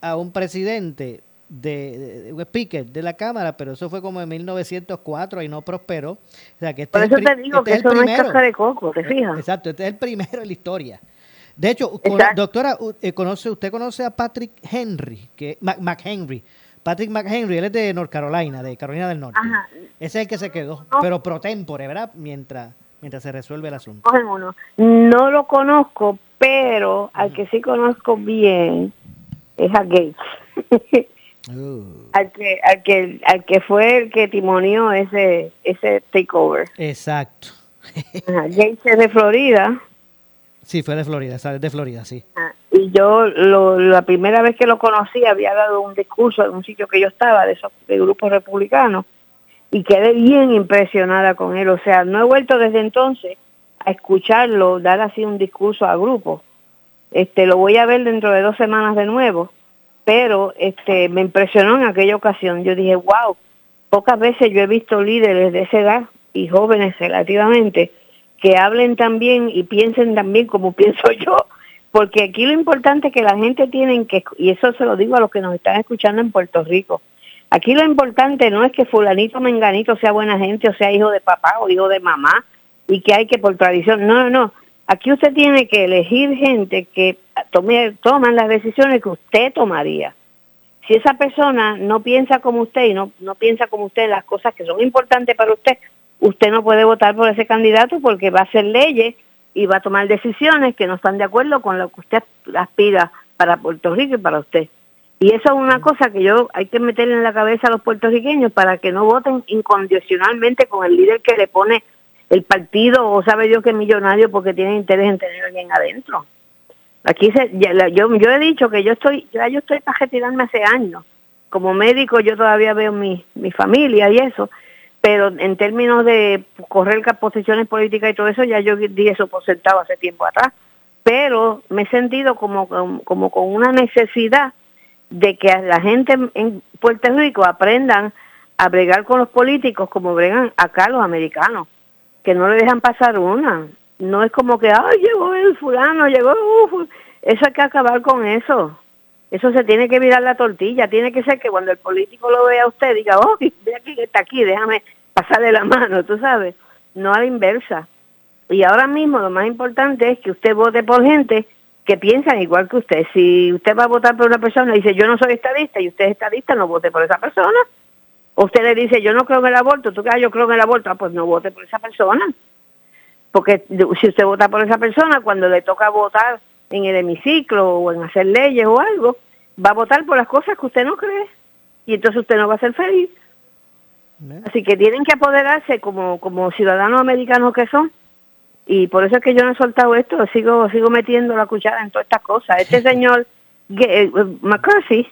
a un presidente de, un speaker de la Cámara, pero eso fue como en 1904 y no prosperó. O sea, que este Por eso te digo este que eso no es caja de coco, ¿te fijas? Exacto, este es el primero en la historia. De hecho, doctora, eh, conoce, usted conoce a Patrick Henry, que McHenry, Patrick McHenry, él es de North Carolina, de Carolina del Norte. Ese es el que se quedó, pero pro tempore, ¿verdad? Mientras, mientras se resuelve el asunto. No lo conozco, pero al que sí conozco bien es a Gates. Uh. al, que, al, que, al que fue el que timonió ese, ese takeover. Exacto. Gates es de Florida. Sí, fue de Florida, es de Florida, sí. Ah, y yo lo, la primera vez que lo conocí había dado un discurso en un sitio que yo estaba, de esos de grupos republicanos, y quedé bien impresionada con él. O sea, no he vuelto desde entonces a escucharlo dar así un discurso a grupos. Este, lo voy a ver dentro de dos semanas de nuevo, pero este, me impresionó en aquella ocasión. Yo dije, wow, pocas veces yo he visto líderes de esa edad y jóvenes relativamente que hablen también y piensen también como pienso yo, porque aquí lo importante es que la gente tiene que, y eso se lo digo a los que nos están escuchando en Puerto Rico, aquí lo importante no es que fulanito menganito sea buena gente o sea hijo de papá o hijo de mamá y que hay que por tradición, no, no, no, aquí usted tiene que elegir gente que tome, toman las decisiones que usted tomaría. Si esa persona no piensa como usted y no, no piensa como usted las cosas que son importantes para usted, usted no puede votar por ese candidato porque va a hacer leyes y va a tomar decisiones que no están de acuerdo con lo que usted aspira para Puerto Rico y para usted. Y eso es una cosa que yo hay que meter en la cabeza a los puertorriqueños para que no voten incondicionalmente con el líder que le pone el partido o sabe Dios que millonario porque tiene interés en tener alguien adentro. Aquí se, yo, yo he dicho que yo estoy, ya yo estoy para retirarme hace años. Como médico yo todavía veo mi, mi familia y eso, pero en términos de correr posiciones políticas y todo eso, ya yo di eso por sentado hace tiempo atrás. Pero me he sentido como, como, con una necesidad de que la gente en Puerto Rico aprendan a bregar con los políticos como bregan acá los americanos, que no le dejan pasar una. No es como que, ay, llegó el fulano, llegó, eso hay que acabar con eso. Eso se tiene que mirar la tortilla. Tiene que ser que cuando el político lo vea a usted, diga, oh, aquí que está aquí, déjame pasarle la mano, tú sabes. No a la inversa. Y ahora mismo lo más importante es que usted vote por gente que piensan igual que usted. Si usted va a votar por una persona y dice, yo no soy estadista, y usted es estadista, no vote por esa persona. O usted le dice, yo no creo en el aborto, tú que ah, yo creo en el aborto, ah, pues no vote por esa persona. Porque si usted vota por esa persona, cuando le toca votar en el hemiciclo o en hacer leyes o algo, va a votar por las cosas que usted no cree y entonces usted no va a ser feliz. Así que tienen que apoderarse como, como ciudadanos americanos que son y por eso es que yo no he soltado esto, sigo sigo metiendo la cuchara en todas estas cosas. Este señor eh, McCarthy,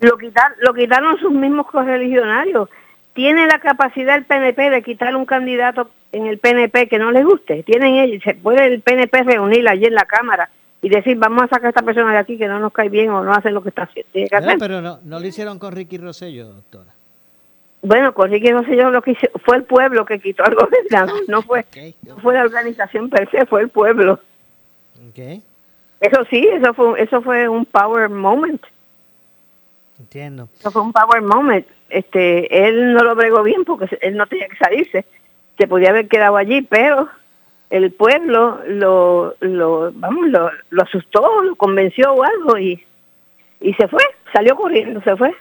lo, quitar, lo quitaron sus mismos correligionarios. Tiene la capacidad el PNP de quitar un candidato en el PNP que no le guste. Tienen ellos, se puede el PNP reunir allí en la Cámara y decir, vamos a sacar a esta persona de aquí que no nos cae bien o no hace lo que está haciendo. pero no, no lo hicieron con Ricky Rosello, doctora. Bueno, con Ricky Rosselló lo que hizo, fue el pueblo que quitó al gobernador, no fue, fue la organización per se, fue el pueblo. Eso sí, eso fue, eso fue un power moment. Entiendo. Eso fue un power moment. Este, él no lo bregó bien porque él no tenía que salirse. Se podía haber quedado allí, pero el pueblo lo, lo, vamos, lo, lo asustó, lo convenció o algo y, y se fue, salió corriendo, se fue.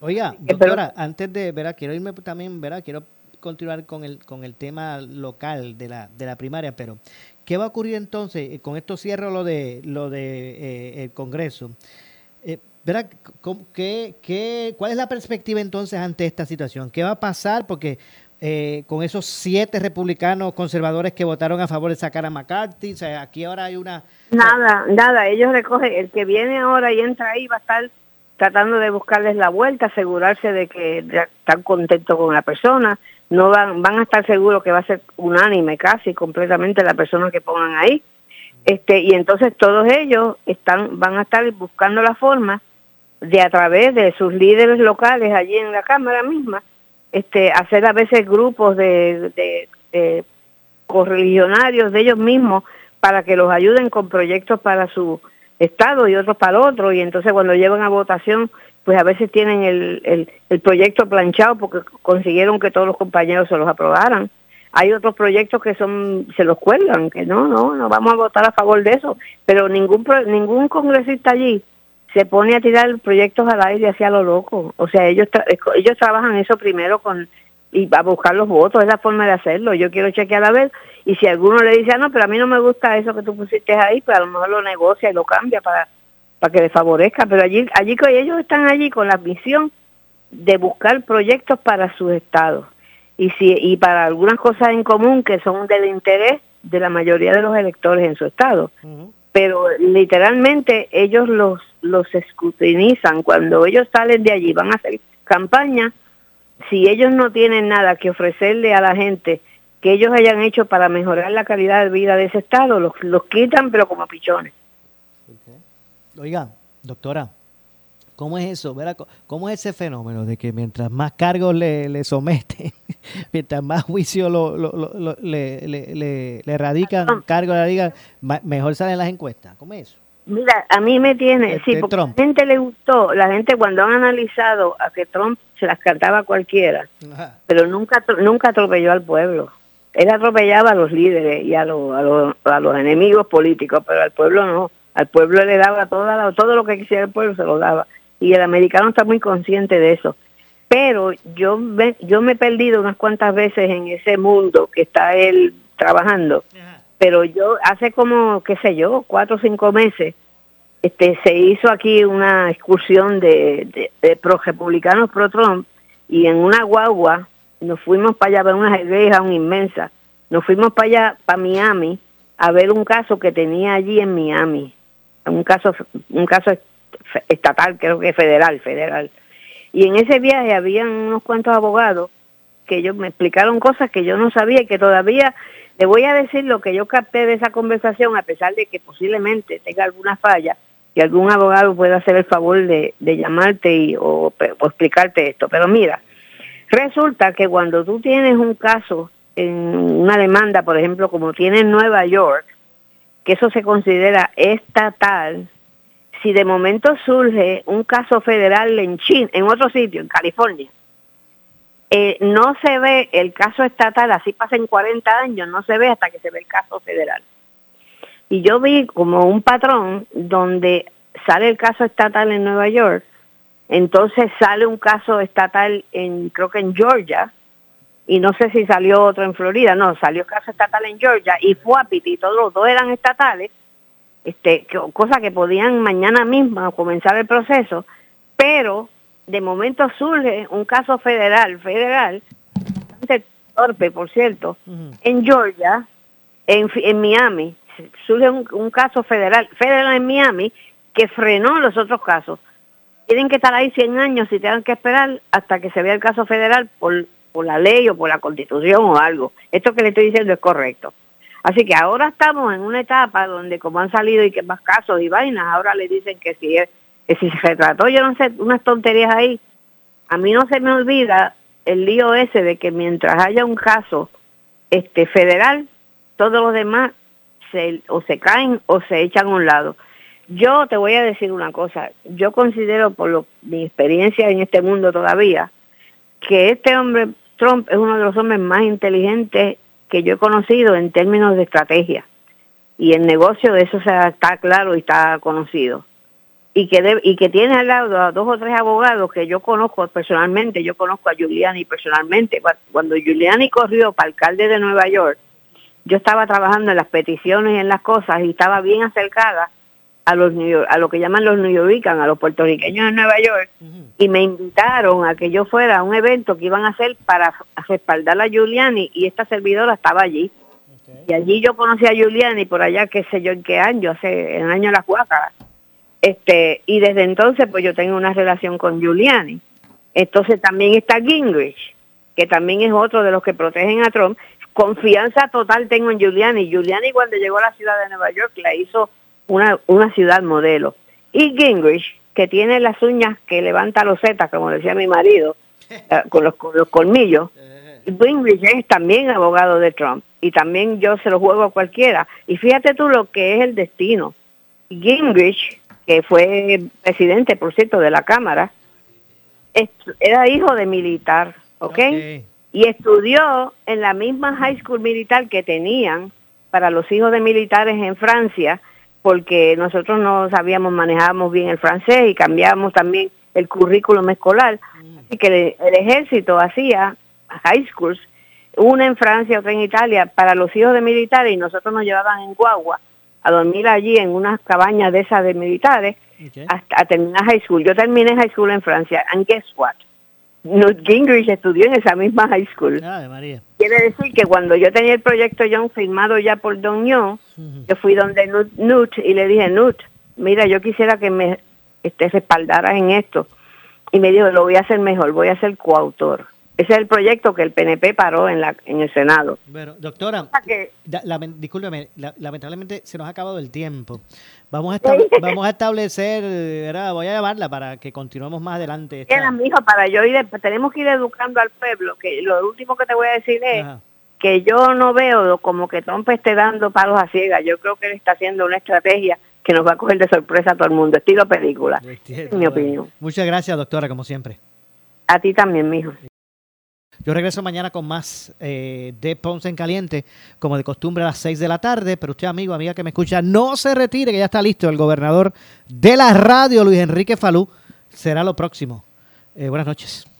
Oiga, doctora, antes de, verá, quiero irme también, verá, quiero continuar con el con el tema local de la de la primaria, pero ¿qué va a ocurrir entonces? Eh, con esto cierro lo de lo de eh, el Congreso. Eh, verá, ¿qué, qué, ¿cuál es la perspectiva entonces ante esta situación? ¿Qué va a pasar? Porque eh, con esos siete republicanos conservadores que votaron a favor de sacar a McCarthy. O sea, aquí ahora hay una... Nada, nada, ellos recogen, el que viene ahora y entra ahí va a estar tratando de buscarles la vuelta, asegurarse de que están contentos con la persona, no van, van a estar seguros que va a ser unánime casi completamente la persona que pongan ahí. Este, y entonces todos ellos están, van a estar buscando la forma de a través de sus líderes locales allí en la Cámara misma, este, hacer a veces grupos de, de, correligionarios de ellos mismos para que los ayuden con proyectos para su estado y otros para otro y entonces cuando llegan a votación pues a veces tienen el, el, el proyecto planchado porque consiguieron que todos los compañeros se los aprobaran. Hay otros proyectos que son se los cuelgan, que no, no, no vamos a votar a favor de eso, pero ningún ningún congresista allí se pone a tirar proyectos al aire hacia lo loco. O sea, ellos ellos trabajan eso primero con y a buscar los votos, es la forma de hacerlo. Yo quiero chequear a ver y si alguno le dice, ah, no, pero a mí no me gusta eso que tú pusiste ahí, pues a lo mejor lo negocia y lo cambia para, para que le favorezca. Pero allí, allí ellos están allí con la misión de buscar proyectos para sus estados. y, si, y para algunas cosas en común que son del interés de la mayoría de los electores en su estado. Pero literalmente ellos los, los escrutinizan. Cuando ellos salen de allí, van a hacer campaña, si ellos no tienen nada que ofrecerle a la gente que ellos hayan hecho para mejorar la calidad de vida de ese estado, los, los quitan pero como pichones. Oiga, doctora, ¿cómo es eso? ¿Cómo es ese fenómeno de que mientras más cargos le, le someten, mientras más juicio lo, lo, le, le, le, radican, cargos le radican, mejor salen las encuestas? ¿Cómo es eso? Mira, a mí me tiene, sí, porque a la gente le gustó, la gente cuando han analizado a que Trump se las cantaba a cualquiera, pero nunca nunca atropelló al pueblo. Él atropellaba a los líderes y a, los a, los, a los enemigos políticos, pero al pueblo no. Al pueblo le daba toda todo lo que quisiera el pueblo, se lo daba. Y el americano está muy consciente de eso. Pero yo me, yo me he perdido unas cuantas veces en ese mundo que está él trabajando pero yo hace como, qué sé yo, cuatro o cinco meses, este, se hizo aquí una excursión de, de, pro republicanos pro Trump y en una guagua nos fuimos para allá a ver una iglesia inmensa, nos fuimos para allá, para Miami, a ver un caso que tenía allí en Miami, un caso, un caso estatal, creo que federal, federal. Y en ese viaje habían unos cuantos abogados que ellos me explicaron cosas que yo no sabía y que todavía te voy a decir lo que yo capté de esa conversación, a pesar de que posiblemente tenga alguna falla, y algún abogado pueda hacer el favor de, llamarte y, o, explicarte esto. Pero mira, resulta que cuando tú tienes un caso en una demanda, por ejemplo, como tiene en Nueva York, que eso se considera estatal, si de momento surge un caso federal en China, en otro sitio, en California, eh, no se ve el caso estatal, así pasan 40 años, no se ve hasta que se ve el caso federal. Y yo vi como un patrón donde sale el caso estatal en Nueva York, entonces sale un caso estatal en, creo que en Georgia, y no sé si salió otro en Florida, no, salió caso estatal en Georgia y fue a Piti, todos los dos eran estatales, este, cosa que podían mañana misma comenzar el proceso, pero de momento surge un caso federal, federal, bastante torpe, por cierto, en Georgia, en, en Miami, surge un, caso federal, federal en Miami, que frenó los otros casos. Tienen que estar ahí 100 años y tienen que esperar hasta que se vea el caso federal por, por la ley o por la constitución o algo. Esto que le estoy diciendo es correcto. Así que ahora estamos en una etapa donde como han salido y que más casos y vainas, ahora le dicen que si es si se retrató, yo no sé, unas tonterías ahí. A mí no se me olvida el lío ese de que mientras haya un caso este federal, todos los demás se, o se caen o se echan a un lado. Yo te voy a decir una cosa, yo considero por lo, mi experiencia en este mundo todavía, que este hombre, Trump, es uno de los hombres más inteligentes que yo he conocido en términos de estrategia. Y el negocio de eso está claro y está conocido y que y que tiene al lado a dos o tres abogados que yo conozco personalmente, yo conozco a Giuliani personalmente. Cuando Giuliani corrió para alcalde de Nueva York, yo estaba trabajando en las peticiones y en las cosas y estaba bien acercada a los a lo que llaman los New Yorkers, a los puertorriqueños de Nueva York, y me invitaron a que yo fuera a un evento que iban a hacer para respaldar a Giuliani y esta servidora estaba allí. Y allí yo conocí a Giuliani por allá, qué sé yo en qué año, hace en el año de las Huácaras este, y desde entonces pues yo tengo una relación con Giuliani. Entonces también está Gingrich, que también es otro de los que protegen a Trump. Confianza total tengo en Giuliani. Giuliani cuando llegó a la ciudad de Nueva York la hizo una, una ciudad modelo. Y Gingrich, que tiene las uñas que levanta los zetas, como decía mi marido, eh, con, los, con los colmillos. Gingrich es también abogado de Trump. Y también yo se lo juego a cualquiera. Y fíjate tú lo que es el destino. Gingrich que fue presidente, por cierto, de la Cámara, era hijo de militar, ¿ok? Y estudió en la misma high school militar que tenían para los hijos de militares en Francia, porque nosotros no sabíamos, manejábamos bien el francés y cambiábamos también el currículum escolar. Así que el, ejército hacía high schools, una en Francia, otra en Italia, para los hijos de militares y nosotros nos llevaban en guagua a dormir allí en unas cabañas de esas de militares hasta a terminar high school. Yo terminé high school en Francia. And guess what? Newt Gingrich estudió en esa misma high school. María. Quiere decir que cuando yo tenía el proyecto John firmado ya por Don Young, yo fui donde Newt, Newt, y le dije, Newt, mira, yo quisiera que me este, respaldaras en esto. Y me dijo, lo voy a hacer mejor, voy a ser coautor. Ese es el proyecto que el PNP paró en, la, en el Senado. Bueno, doctora, discúlpeme, lamentablemente se nos ha acabado el tiempo. Vamos a, vamos a establecer, ¿verdad? voy a llamarla para que continuemos más adelante. Esta... mi hijo, para yo ir, tenemos que ir educando al pueblo, que lo último que te voy a decir es que yo no veo como que Trump esté dando palos a ciegas. Yo creo que él está haciendo una estrategia que nos va a coger de sorpresa a todo el mundo, estilo película, es mi opinión. Muchas gracias, doctora, como siempre. A ti también, mijo. Yo regreso mañana con más eh, de Ponce en Caliente, como de costumbre a las 6 de la tarde. Pero usted, amigo, amiga que me escucha, no se retire, que ya está listo el gobernador de la radio, Luis Enrique Falú. Será lo próximo. Eh, buenas noches.